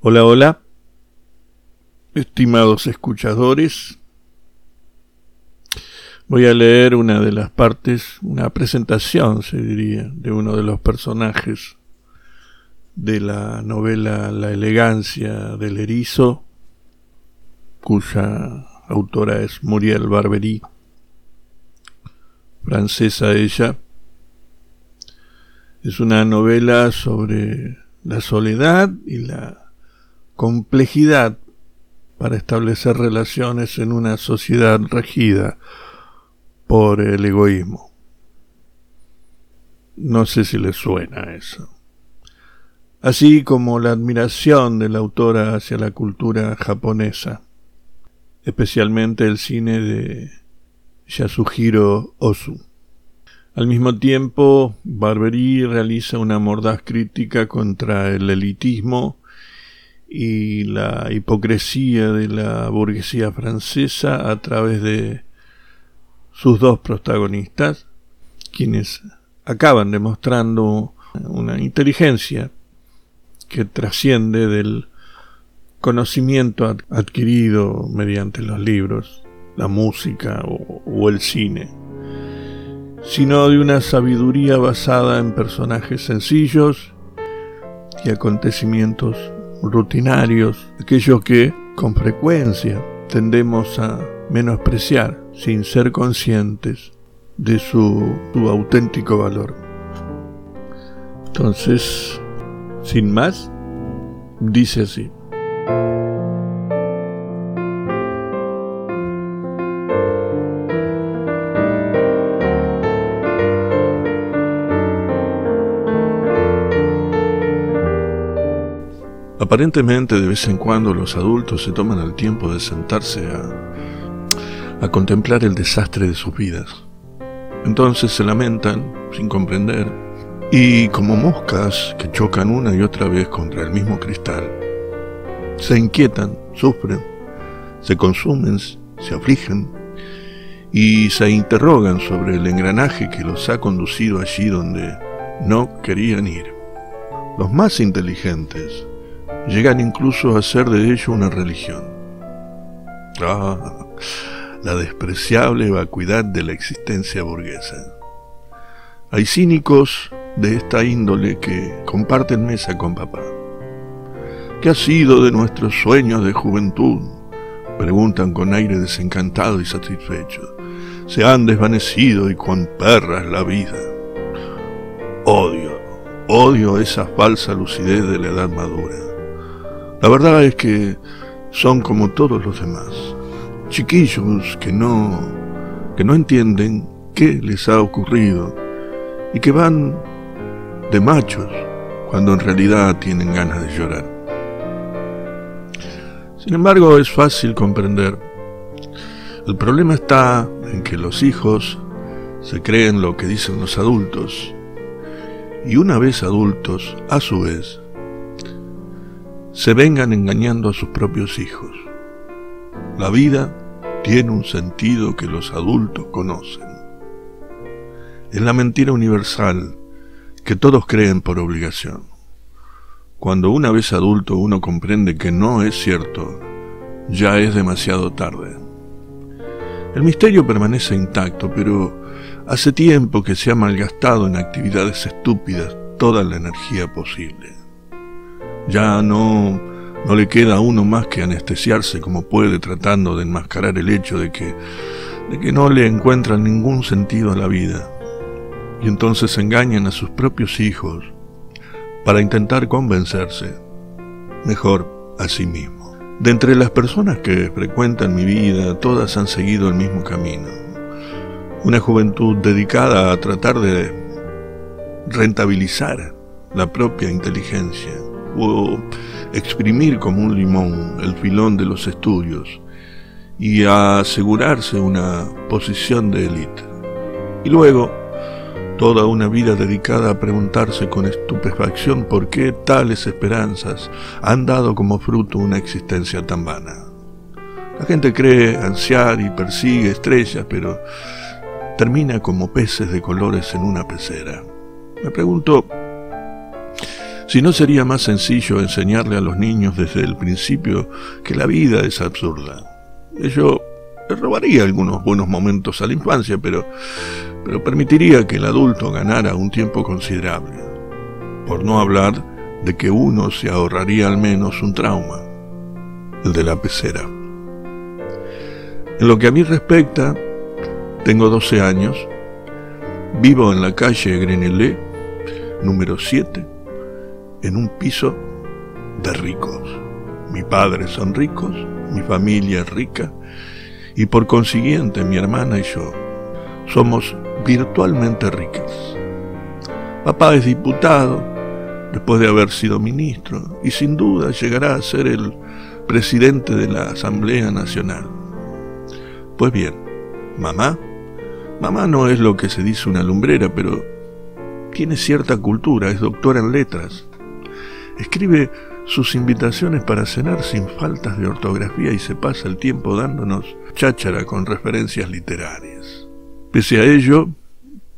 Hola, hola, estimados escuchadores. Voy a leer una de las partes, una presentación, se diría, de uno de los personajes de la novela La elegancia del erizo, cuya autora es Muriel Barbery, francesa ella. Es una novela sobre la soledad y la complejidad para establecer relaciones en una sociedad regida por el egoísmo. No sé si les suena eso. Así como la admiración de la autora hacia la cultura japonesa, especialmente el cine de Yasuhiro Ozu. Al mismo tiempo, Barbery realiza una mordaz crítica contra el elitismo y la hipocresía de la burguesía francesa a través de sus dos protagonistas, quienes acaban demostrando una inteligencia que trasciende del conocimiento adquirido mediante los libros, la música o, el cine, sino de una sabiduría basada en personajes sencillos y acontecimientos rutinarios, aquellos que con frecuencia tendemos a menospreciar sin ser conscientes de su, auténtico valor. Entonces, sin más, dice así. Aparentemente de vez en cuando los adultos se toman el tiempo de sentarse a, a contemplar el desastre de sus vidas. Entonces se lamentan, sin comprender, y como moscas que chocan una y otra vez contra el mismo cristal, se inquietan, sufren, se consumen, se afligen y se interrogan sobre el engranaje que los ha conducido allí donde no querían ir. Los más inteligentes llegan incluso a hacer de ello una religión. Ah, la despreciable vacuidad de la existencia burguesa. Hay cínicos de esta índole que comparten mesa con papá. ¿Qué ha sido de nuestros sueños de juventud? Preguntan con aire desencantado y satisfecho. Se han desvanecido y con perras la vida. Odio, odio esa falsa lucidez de la edad madura. La verdad es que son como todos los demás, chiquillos que no que no entienden qué les ha ocurrido y que van de machos cuando en realidad tienen ganas de llorar. Sin embargo, es fácil comprender. El problema está en que los hijos se creen lo que dicen los adultos y una vez adultos, a su vez, se vengan engañando a sus propios hijos. La vida tiene un sentido que los adultos conocen. Es la mentira universal que todos creen por obligación. Cuando una vez adulto uno comprende que no es cierto, ya es demasiado tarde. El misterio permanece intacto, pero hace tiempo que se ha malgastado en actividades estúpidas toda la energía posible. Ya no, no le queda a uno más que anestesiarse como puede tratando de enmascarar el hecho de que, de que no le encuentran ningún sentido a la vida. Y entonces engañan a sus propios hijos para intentar convencerse, mejor a sí mismo. De entre las personas que frecuentan mi vida, todas han seguido el mismo camino. Una juventud dedicada a tratar de rentabilizar la propia inteligencia o exprimir como un limón el filón de los estudios y asegurarse una posición de élite. Y luego, toda una vida dedicada a preguntarse con estupefacción por qué tales esperanzas han dado como fruto una existencia tan vana. La gente cree ansiar y persigue estrellas, pero termina como peces de colores en una pecera. Me pregunto, Si no sería más sencillo enseñarle a los niños desde el principio que la vida es absurda. Ello robaría algunos buenos momentos a la infancia, pero, pero permitiría que el adulto ganara un tiempo considerable. Por no hablar de que uno se ahorraría al menos un trauma, el de la pecera. En lo que a mí respecta, tengo 12 años, vivo en la calle Grenelé, número 7, en un piso de ricos. Mi padre son ricos, mi familia es rica y por consiguiente mi hermana y yo somos virtualmente ricas. Papá es diputado después de haber sido ministro y sin duda llegará a ser el presidente de la Asamblea Nacional. Pues bien, mamá, mamá no es lo que se dice una lumbrera, pero tiene cierta cultura, es doctora en letras. Escribe sus invitaciones para cenar sin faltas de ortografía y se pasa el tiempo dándonos cháchara con referencias literarias. Pese a ello,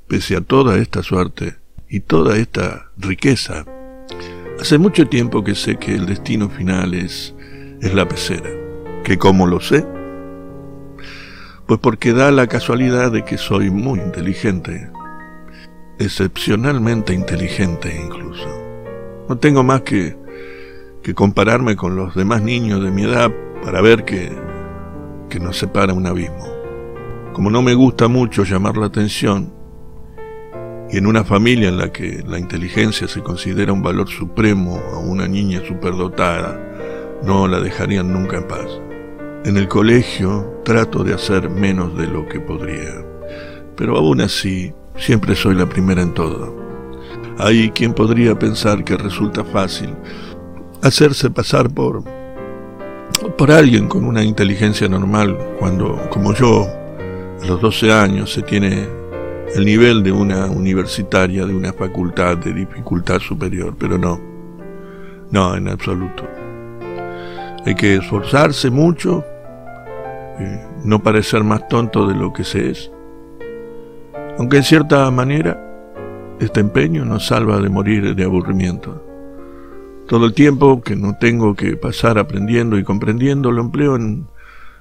pese a toda esta suerte y toda esta riqueza, hace mucho tiempo que sé que el destino final es, es la pecera. ¿Que cómo lo sé? Pues porque da la casualidad de que soy muy inteligente excepcionalmente inteligente incluso. No tengo más que, que compararme con los demás niños de mi edad para ver que, que nos separa un abismo. Como no me gusta mucho llamar la atención, y en una familia en la que la inteligencia se considera un valor supremo a una niña superdotada, no la dejarían nunca en paz. En el colegio trato de hacer menos de lo que podría, pero aún así Siempre soy la primera en todo. Hay quien podría pensar que resulta fácil hacerse pasar por por alguien con una inteligencia normal cuando, como yo, a los 12 años se tiene el nivel de una universitaria, de una facultad de dificultad superior, pero no, no, en absoluto. Hay que esforzarse mucho, eh, no parecer más tonto de lo que se es, aunque en cierta manera este empeño nos salva de morir de aburrimiento. Todo el tiempo que no tengo que pasar aprendiendo y comprendiendo lo empleo en,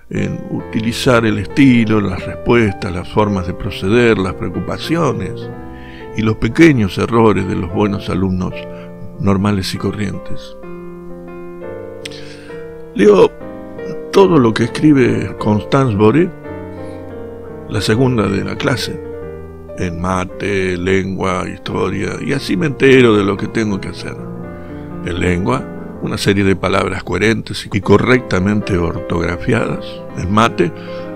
en utilizar el estilo, las respuestas, las formas de proceder, las preocupaciones y los pequeños errores de los buenos alumnos normales y corrientes. Leo todo lo que escribe Constance Boré, la segunda de la clase en mate, lengua, historia, y así me entero de lo que tengo que hacer. En lengua, una serie de palabras coherentes y correctamente ortografiadas. En mate,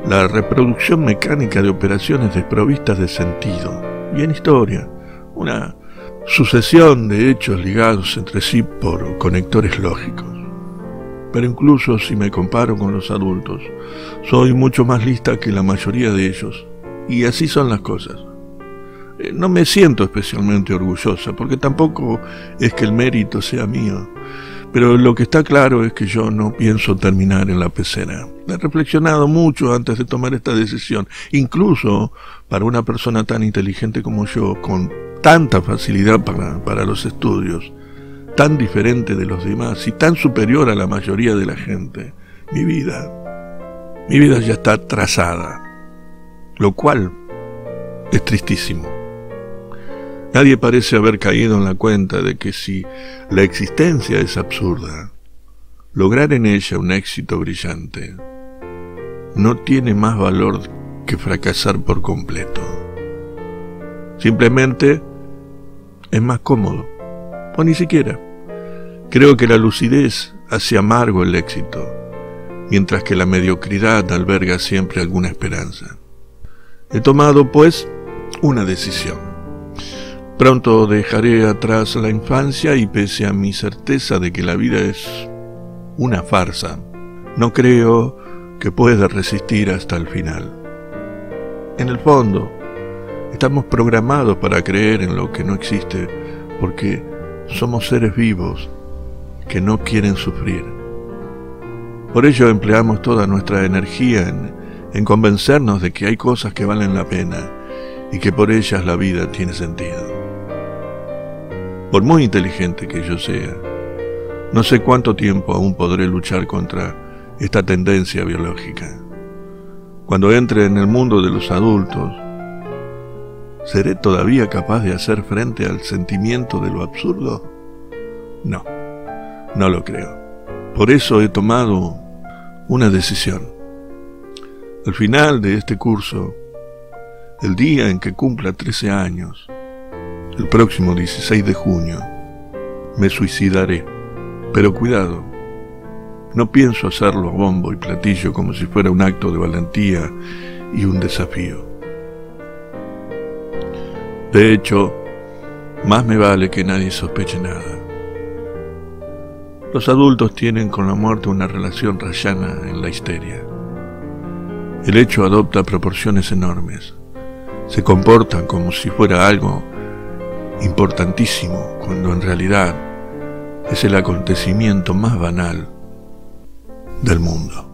la reproducción mecánica de operaciones desprovistas de sentido. Y en historia, una sucesión de hechos ligados entre sí por conectores lógicos. Pero incluso si me comparo con los adultos, soy mucho más lista que la mayoría de ellos. Y así son las cosas. Eh, no me siento especialmente orgullosa, porque tampoco es que el mérito sea mío. Pero lo que está claro es que yo no pienso terminar en la pecera. He reflexionado mucho antes de tomar esta decisión. Incluso para una persona tan inteligente como yo, con tanta facilidad para, para los estudios, tan diferente de los demás y tan superior a la mayoría de la gente, mi vida, mi vida ya está trazada. Lo cual es tristísimo. Nadie parece haber caído en la cuenta de que si la existencia es absurda, lograr en ella un éxito brillante no tiene más valor que fracasar por completo. Simplemente es más cómodo, o ni siquiera. Creo que la lucidez hace amargo el éxito, mientras que la mediocridad alberga siempre alguna esperanza. He tomado, pues, una decisión. Pronto dejaré atrás la infancia y pese a mi certeza de que la vida es una farsa, no creo que pueda resistir hasta el final. En el fondo, estamos programados para creer en lo que no existe porque somos seres vivos que no quieren sufrir. Por ello empleamos toda nuestra energía en, en convencernos de que hay cosas que valen la pena y que por ellas la vida tiene sentido. Por muy inteligente que yo sea, no sé cuánto tiempo aún podré luchar contra esta tendencia biológica. Cuando entre en el mundo de los adultos, ¿seré todavía capaz de hacer frente al sentimiento de lo absurdo? No, no lo creo. Por eso he tomado una decisión. Al final de este curso, el día en que cumpla 13 años, el próximo 16 de junio, me suicidaré. Pero cuidado, no pienso hacerlo a bombo y platillo como si fuera un acto de valentía y un desafío. De hecho, más me vale que nadie sospeche nada. Los adultos tienen con la muerte una relación rayana en la histeria. El hecho adopta proporciones enormes. Se comportan como si fuera algo importantísimo, cuando en realidad es el acontecimiento más banal del mundo.